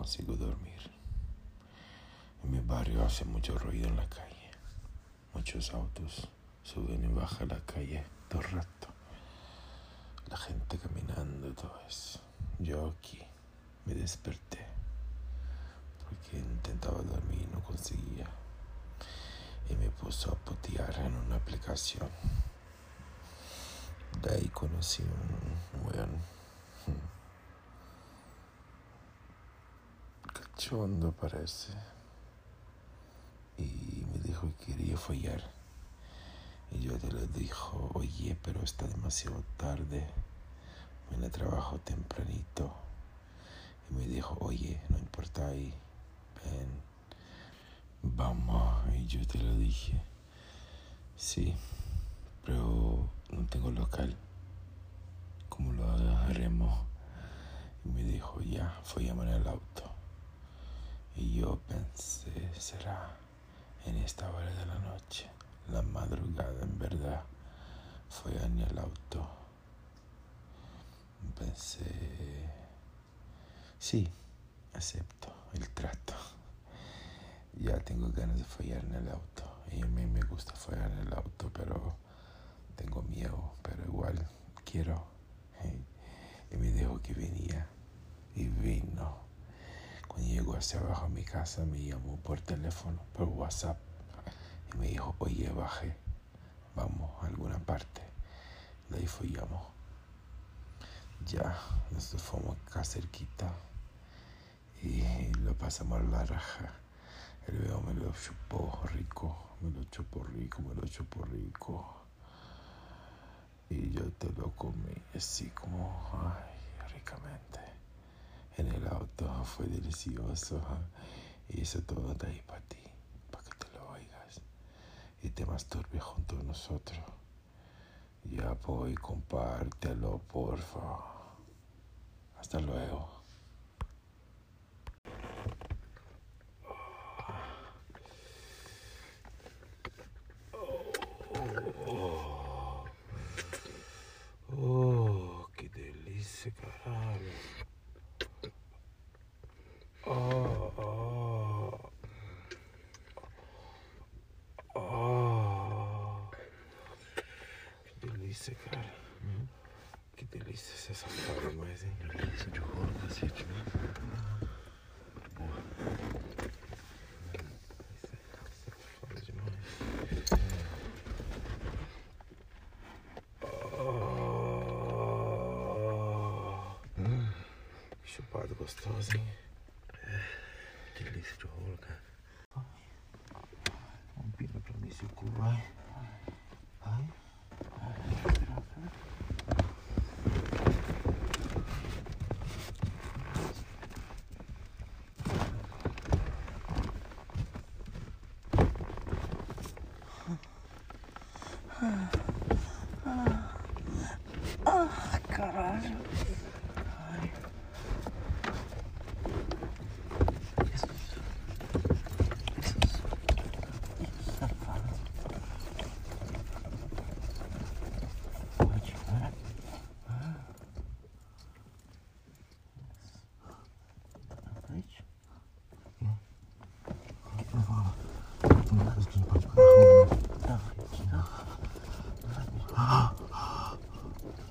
consigo dormir. En mi barrio hace mucho ruido en la calle. Muchos autos suben y bajan la calle todo el rato. La gente caminando, todo eso. Yo aquí me desperté porque intentaba dormir y no conseguía. Y me puso a putear en una aplicación. De ahí conocí un weón Cachondo parece. Y me dijo que quería follar. Y yo te lo dijo, oye, pero está demasiado tarde. Viene a trabajo tempranito. Y me dijo, oye, no importa ahí. Ven. Vamos. Y yo te lo dije. Sí, pero no tengo local. ¿Cómo lo haremos? Y me dijo, ya, fue llamar el auto. Pensé, será en esta hora de la noche, la madrugada en verdad, fue en el auto. Pensé, sí, acepto el trato. Ya tengo ganas de follar en el auto. Y a mí me gusta follar en el auto, pero tengo miedo, pero igual quiero. Y me dijo que venía hacia abajo a mi casa me llamó por teléfono, por WhatsApp y me dijo, oye, baje, vamos a alguna parte. De ahí fuimos. Ya, nos fuimos acá cerquita y lo pasamos a la raja. El veo me lo chupó rico, me lo chupó rico, me lo chupó rico. Y yo te lo comí así como, ay, ricamente. En el auto fue delicioso. Y eso todo de ahí para ti, para que te lo oigas. Y te masturbes junto a nosotros. Ya voy, compártelo, porfa. Hasta luego. delícia, cara. Hum? Que delícia ser safada demais, hein? Delícia de rolo, cacete, né? Muito boa. Isso é, isso foda demais. Oh. Chupado gostoso, hein? É, delícia de rolo, cara. Vamos pira pra mim se o cu vai. Oh caralho. Ai. Jesus.